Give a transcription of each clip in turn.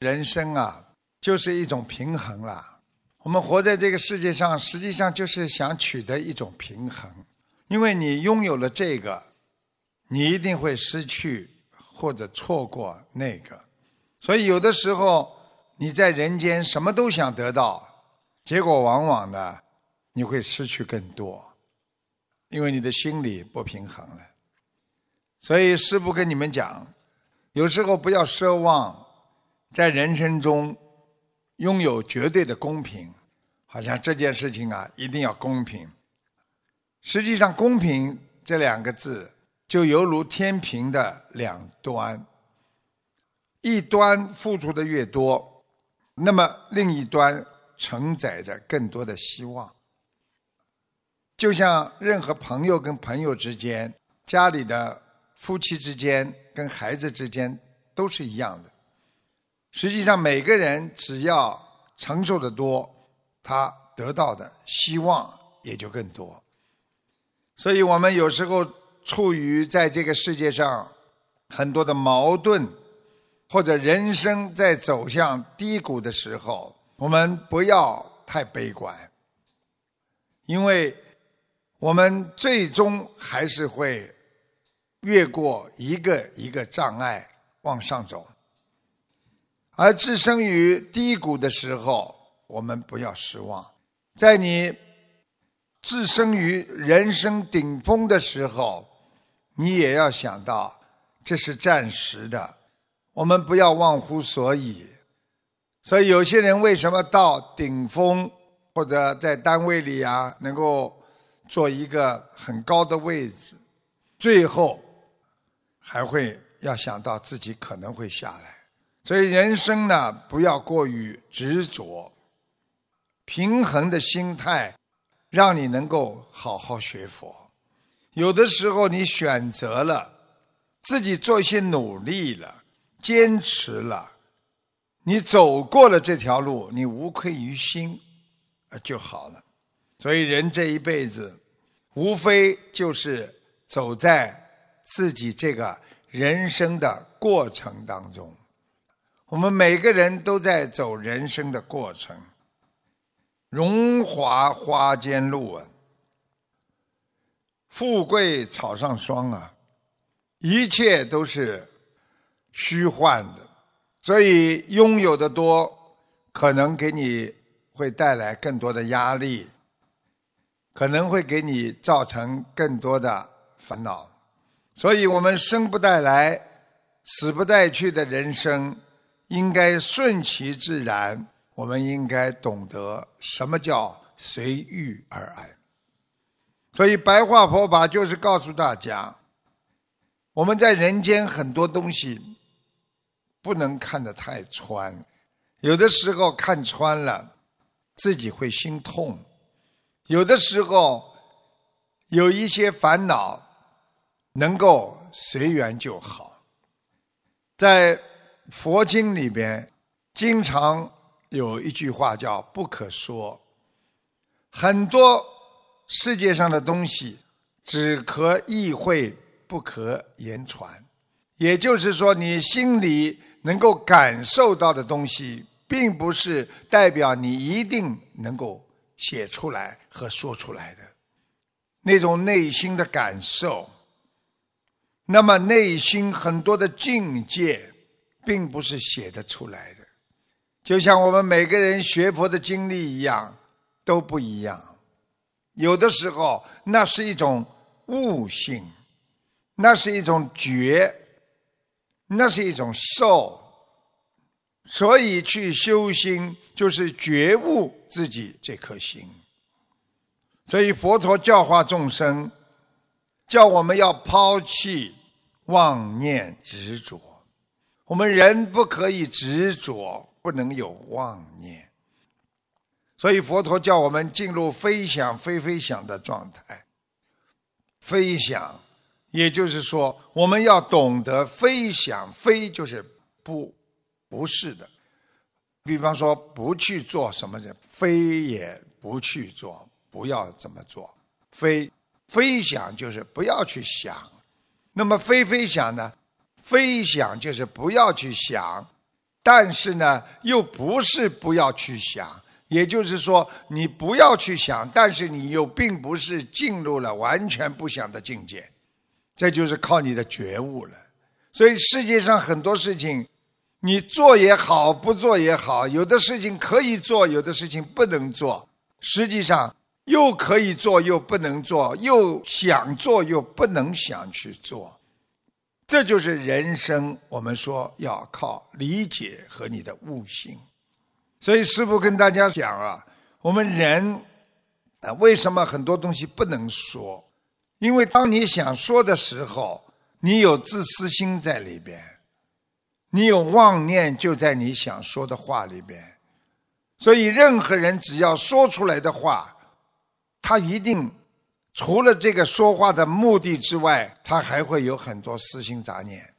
人生啊，就是一种平衡啦。我们活在这个世界上，实际上就是想取得一种平衡。因为你拥有了这个，你一定会失去或者错过那个。所以有的时候你在人间什么都想得到，结果往往呢，你会失去更多，因为你的心理不平衡了。所以师父跟你们讲，有时候不要奢望在人生中拥有绝对的公平，好像这件事情啊一定要公平。实际上，“公平”这两个字就犹如天平的两端，一端付出的越多，那么另一端承载着更多的希望。就像任何朋友跟朋友之间，家里的夫妻之间，跟孩子之间都是一样的。实际上，每个人只要承受的多，他得到的希望也就更多。所以我们有时候处于在这个世界上很多的矛盾，或者人生在走向低谷的时候，我们不要太悲观，因为我们最终还是会越过一个一个障碍往上走。而置身于低谷的时候，我们不要失望，在你。置身于人生顶峰的时候，你也要想到这是暂时的，我们不要忘乎所以。所以有些人为什么到顶峰或者在单位里啊，能够做一个很高的位置，最后还会要想到自己可能会下来。所以人生呢，不要过于执着，平衡的心态。让你能够好好学佛。有的时候，你选择了自己做一些努力了，坚持了，你走过了这条路，你无愧于心，啊就好了。所以，人这一辈子，无非就是走在自己这个人生的过程当中。我们每个人都在走人生的过程。荣华花间路啊，富贵草上霜啊，一切都是虚幻的，所以拥有的多，可能给你会带来更多的压力，可能会给你造成更多的烦恼，所以我们生不带来，死不带去的人生，应该顺其自然。我们应该懂得什么叫随遇而安，所以白话佛法就是告诉大家，我们在人间很多东西不能看得太穿，有的时候看穿了自己会心痛，有的时候有一些烦恼能够随缘就好，在佛经里边经常。有一句话叫“不可说”，很多世界上的东西只可意会，不可言传。也就是说，你心里能够感受到的东西，并不是代表你一定能够写出来和说出来的那种内心的感受。那么，内心很多的境界，并不是写得出来的。就像我们每个人学佛的经历一样，都不一样。有的时候，那是一种悟性，那是一种觉，那是一种受。所以去修心，就是觉悟自己这颗心。所以佛陀教化众生，叫我们要抛弃妄念执着。我们人不可以执着。不能有妄念，所以佛陀叫我们进入飞想飞飞想的状态。飞想，也就是说，我们要懂得飞想，飞就是不不是的。比方说，不去做什么人，非也不去做，不要这么做。飞飞想就是不要去想，那么飞飞想呢？飞想就是不要去想。但是呢，又不是不要去想。也就是说，你不要去想，但是你又并不是进入了完全不想的境界，这就是靠你的觉悟了。所以世界上很多事情，你做也好，不做也好，有的事情可以做，有的事情不能做。实际上又可以做又不能做，又想做又不能想去做，这就是人生。我们说要靠理解和你的悟性。所以师父跟大家讲啊，我们人啊，为什么很多东西不能说？因为当你想说的时候，你有自私心在里边，你有妄念就在你想说的话里边。所以，任何人只要说出来的话，他一定除了这个说话的目的之外，他还会有很多私心杂念，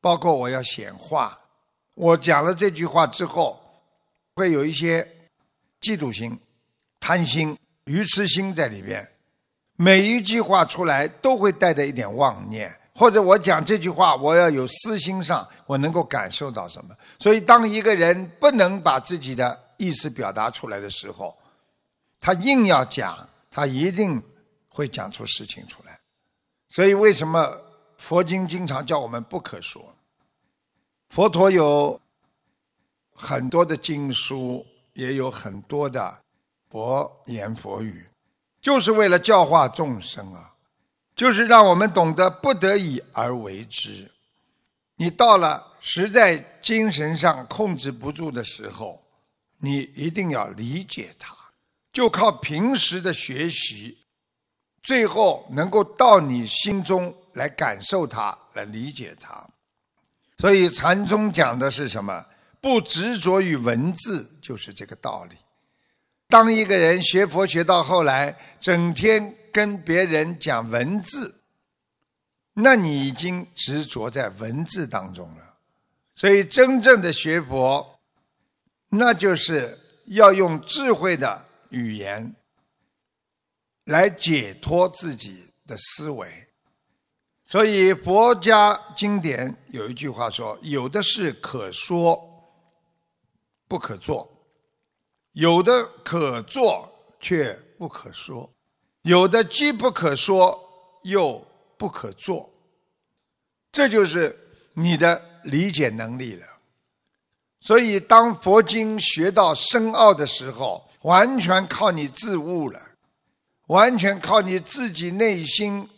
包括我要显化，我讲了这句话之后。会有一些嫉妒心、贪心、愚痴心在里边，每一句话出来都会带着一点妄念，或者我讲这句话，我要有私心上，我能够感受到什么？所以，当一个人不能把自己的意思表达出来的时候，他硬要讲，他一定会讲出事情出来。所以，为什么佛经经常叫我们不可说？佛陀有。很多的经书也有很多的佛言佛语，就是为了教化众生啊，就是让我们懂得不得已而为之。你到了实在精神上控制不住的时候，你一定要理解它，就靠平时的学习，最后能够到你心中来感受它，来理解它。所以禅宗讲的是什么？不执着于文字，就是这个道理。当一个人学佛学到后来，整天跟别人讲文字，那你已经执着在文字当中了。所以，真正的学佛，那就是要用智慧的语言来解脱自己的思维。所以，佛家经典有一句话说：“有的是可说。”不可做，有的可做却不可说，有的既不可说又不可做，这就是你的理解能力了。所以，当佛经学到深奥的时候，完全靠你自悟了，完全靠你自己内心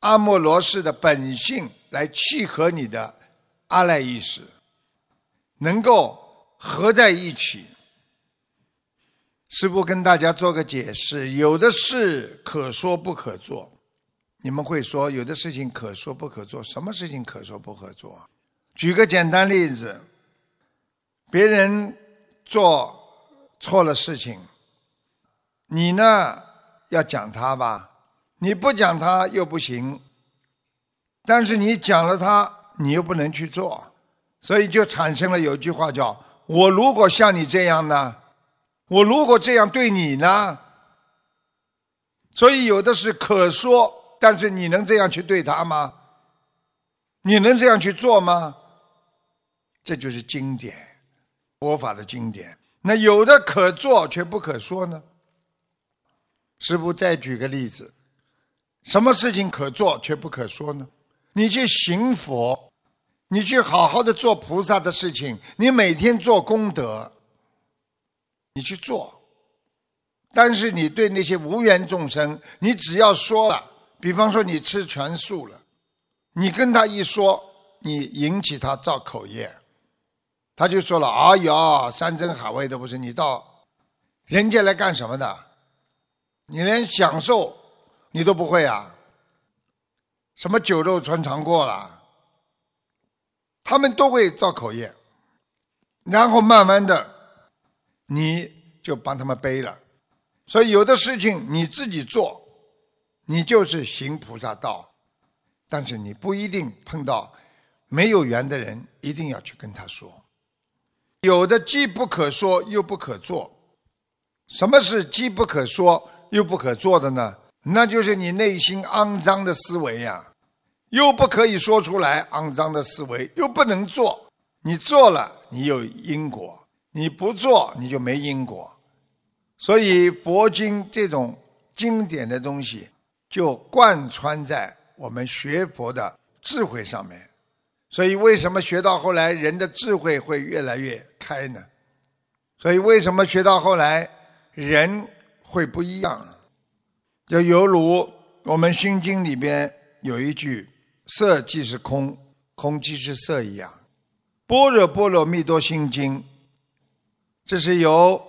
阿莫罗氏的本性来契合你的阿赖意识，能够。合在一起，师父跟大家做个解释：有的事可说不可做。你们会说，有的事情可说不可做。什么事情可说不可做？举个简单例子，别人做错了事情，你呢要讲他吧？你不讲他又不行，但是你讲了他，你又不能去做，所以就产生了有句话叫。我如果像你这样呢？我如果这样对你呢？所以有的是可说，但是你能这样去对他吗？你能这样去做吗？这就是经典，佛法的经典。那有的可做却不可说呢？师父再举个例子，什么事情可做却不可说呢？你去行佛。你去好好的做菩萨的事情，你每天做功德，你去做。但是你对那些无缘众生，你只要说了，比方说你吃全素了，你跟他一说，你引起他造口业，他就说了：“哎呀，山珍海味都不是，你到人家来干什么的？你连享受你都不会啊？什么酒肉穿肠过了？”他们都会造口业，然后慢慢的，你就帮他们背了。所以有的事情你自己做，你就是行菩萨道，但是你不一定碰到没有缘的人，一定要去跟他说。有的既不可说又不可做，什么是既不可说又不可做的呢？那就是你内心肮脏的思维呀。又不可以说出来，肮脏的思维又不能做，你做了你有因果；你不做，你就没因果。所以佛经这种经典的东西，就贯穿在我们学佛的智慧上面。所以为什么学到后来人的智慧会越来越开呢？所以为什么学到后来人会不一样？就犹如我们心经里边有一句“色即是空，空即是色”一样，《般若波罗蜜多心经》，这是由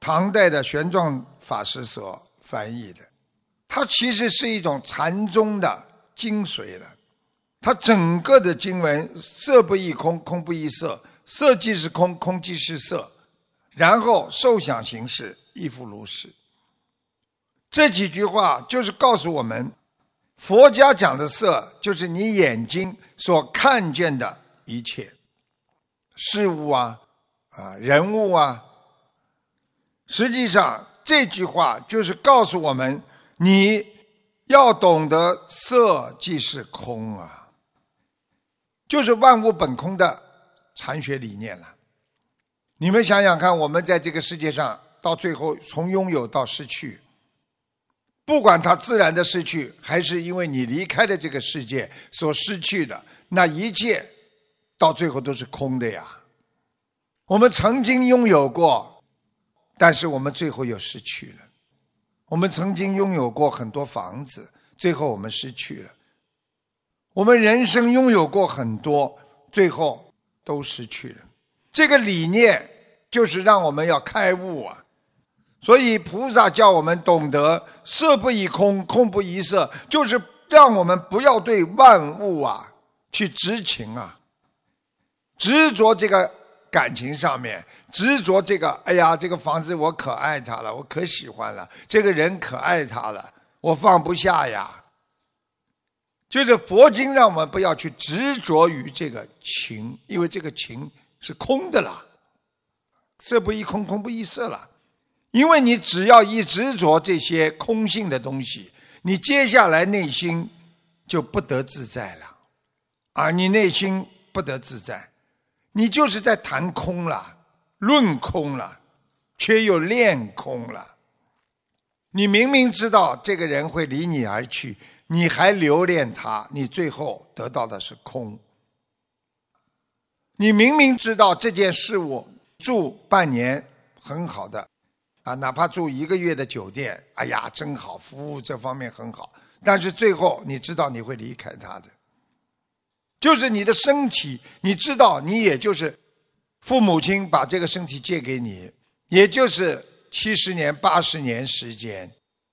唐代的玄奘法师所翻译的。它其实是一种禅宗的精髓了。它整个的经文“色不异空，空不异色，色即是空，空即是色”，然后受想行识亦复如是。这几句话就是告诉我们，佛家讲的色，就是你眼睛所看见的一切事物啊，啊人物啊。实际上，这句话就是告诉我们，你要懂得色即是空啊，就是万物本空的禅学理念了。你们想想看，我们在这个世界上，到最后从拥有到失去。不管它自然的失去，还是因为你离开了这个世界所失去的，那一切到最后都是空的呀。我们曾经拥有过，但是我们最后又失去了。我们曾经拥有过很多房子，最后我们失去了。我们人生拥有过很多，最后都失去了。这个理念就是让我们要开悟啊。所以菩萨叫我们懂得色不异空，空不异色，就是让我们不要对万物啊去执情啊，执着这个感情上面，执着这个，哎呀，这个房子我可爱它了，我可喜欢了，这个人可爱他了，我放不下呀。就是佛经让我们不要去执着于这个情，因为这个情是空的啦，色不异空，空不异色了。因为你只要一执着这些空性的东西，你接下来内心就不得自在了，啊，你内心不得自在，你就是在谈空了，论空了，却又练空了。你明明知道这个人会离你而去，你还留恋他，你最后得到的是空。你明明知道这件事物住半年很好的。啊，哪怕住一个月的酒店，哎呀，真好，服务这方面很好。但是最后，你知道你会离开他的，就是你的身体，你知道，你也就是父母亲把这个身体借给你，也就是七十年、八十年时间，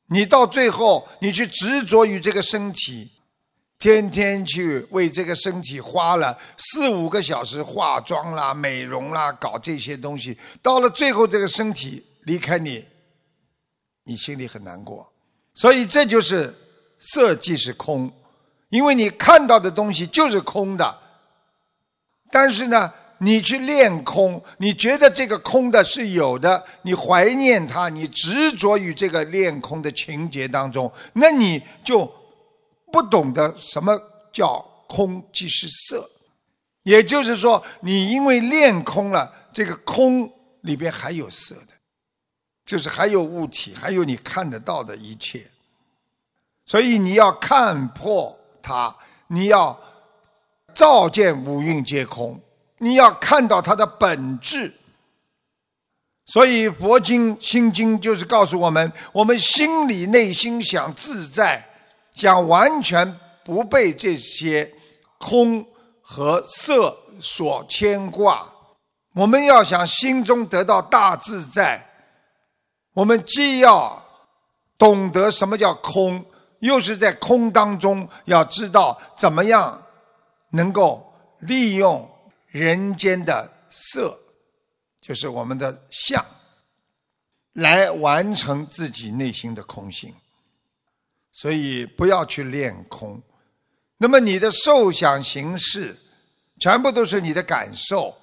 你到最后，你去执着于这个身体，天天去为这个身体花了四五个小时化妆啦、美容啦，搞这些东西，到了最后，这个身体。离开你，你心里很难过，所以这就是色即是空，因为你看到的东西就是空的。但是呢，你去练空，你觉得这个空的是有的，你怀念它，你执着于这个练空的情节当中，那你就不懂得什么叫空即是色。也就是说，你因为练空了，这个空里边还有色的。就是还有物体，还有你看得到的一切，所以你要看破它，你要照见五蕴皆空，你要看到它的本质。所以佛经心经就是告诉我们：我们心里内心想自在，想完全不被这些空和色所牵挂，我们要想心中得到大自在。我们既要懂得什么叫空，又是在空当中要知道怎么样能够利用人间的色，就是我们的相，来完成自己内心的空性。所以不要去练空。那么你的受想行识，全部都是你的感受。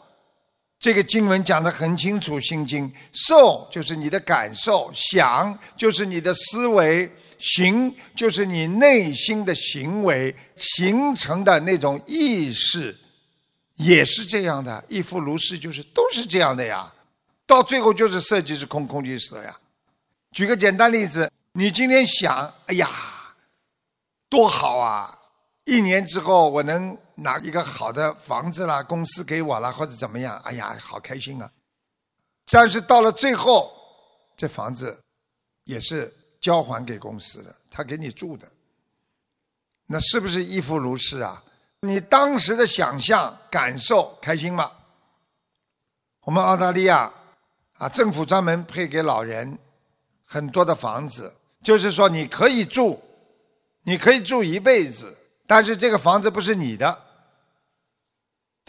这个经文讲得很清楚，《心经》受就是你的感受，想就是你的思维，行就是你内心的行为形成的那种意识，也是这样的，亦复如是，就是都是这样的呀。到最后就是色即是空，空即是色呀。举个简单例子，你今天想，哎呀，多好啊！一年之后我能拿一个好的房子啦，公司给我了或者怎么样，哎呀，好开心啊！但是到了最后，这房子也是交还给公司的，他给你住的，那是不是亦复如是啊？你当时的想象、感受开心吗？我们澳大利亚啊，政府专门配给老人很多的房子，就是说你可以住，你可以住一辈子，但是这个房子不是你的。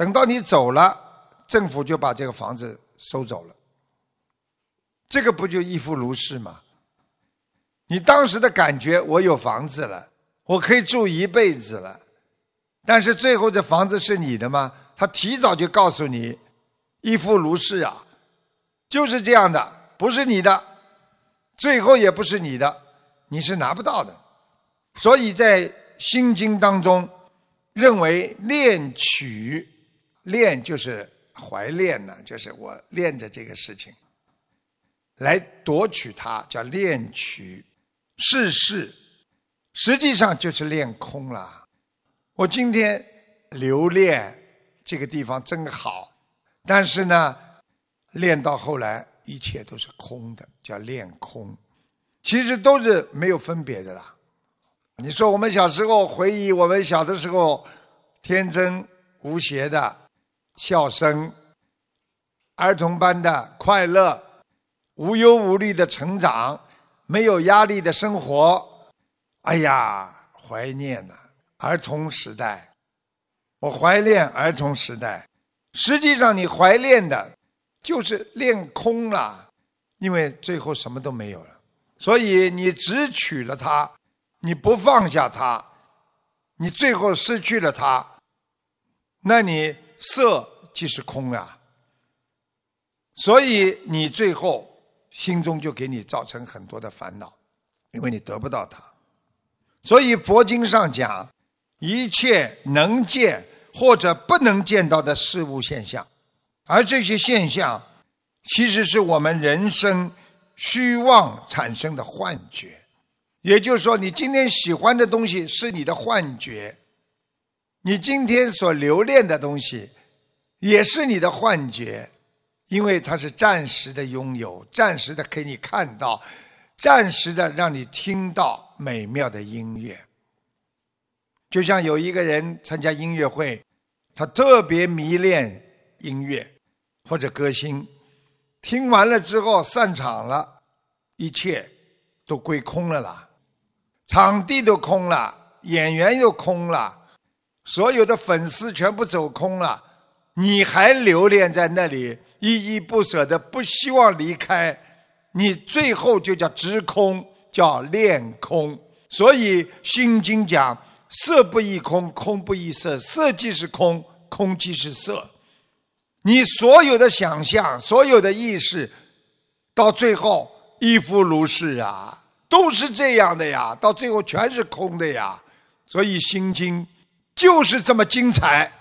等到你走了，政府就把这个房子收走了。这个不就亦复如是吗？你当时的感觉，我有房子了，我可以住一辈子了。但是最后这房子是你的吗？他提早就告诉你，亦复如是啊，就是这样的，不是你的，最后也不是你的，你是拿不到的。所以在《心经》当中，认为恋取，恋就是怀恋呢，就是我恋着这个事情，来夺取它，叫恋取，世事，实际上就是恋空了。我今天留恋这个地方真好，但是呢，练到后来一切都是空的，叫练空，其实都是没有分别的啦。你说我们小时候回忆我们小的时候天真无邪的笑声，儿童般的快乐，无忧无虑的成长，没有压力的生活，哎呀，怀念呐。儿童时代，我怀念儿童时代。实际上，你怀念的，就是练空了，因为最后什么都没有了。所以你只取了它，你不放下它，你最后失去了它，那你色即是空啊。所以你最后心中就给你造成很多的烦恼，因为你得不到它。所以佛经上讲。一切能见或者不能见到的事物现象，而这些现象，其实是我们人生虚妄产生的幻觉。也就是说，你今天喜欢的东西是你的幻觉，你今天所留恋的东西也是你的幻觉，因为它是暂时的拥有，暂时的给你看到，暂时的让你听到美妙的音乐。就像有一个人参加音乐会，他特别迷恋音乐或者歌星，听完了之后散场了，一切都归空了啦，场地都空了，演员又空了，所有的粉丝全部走空了，你还留恋在那里，依依不舍的，不希望离开，你最后就叫执空，叫恋空。所以《心经》讲。色不异空，空不异色，色即是空，空即是色。你所有的想象，所有的意识，到最后亦复如是啊，都是这样的呀，到最后全是空的呀。所以《心经》就是这么精彩。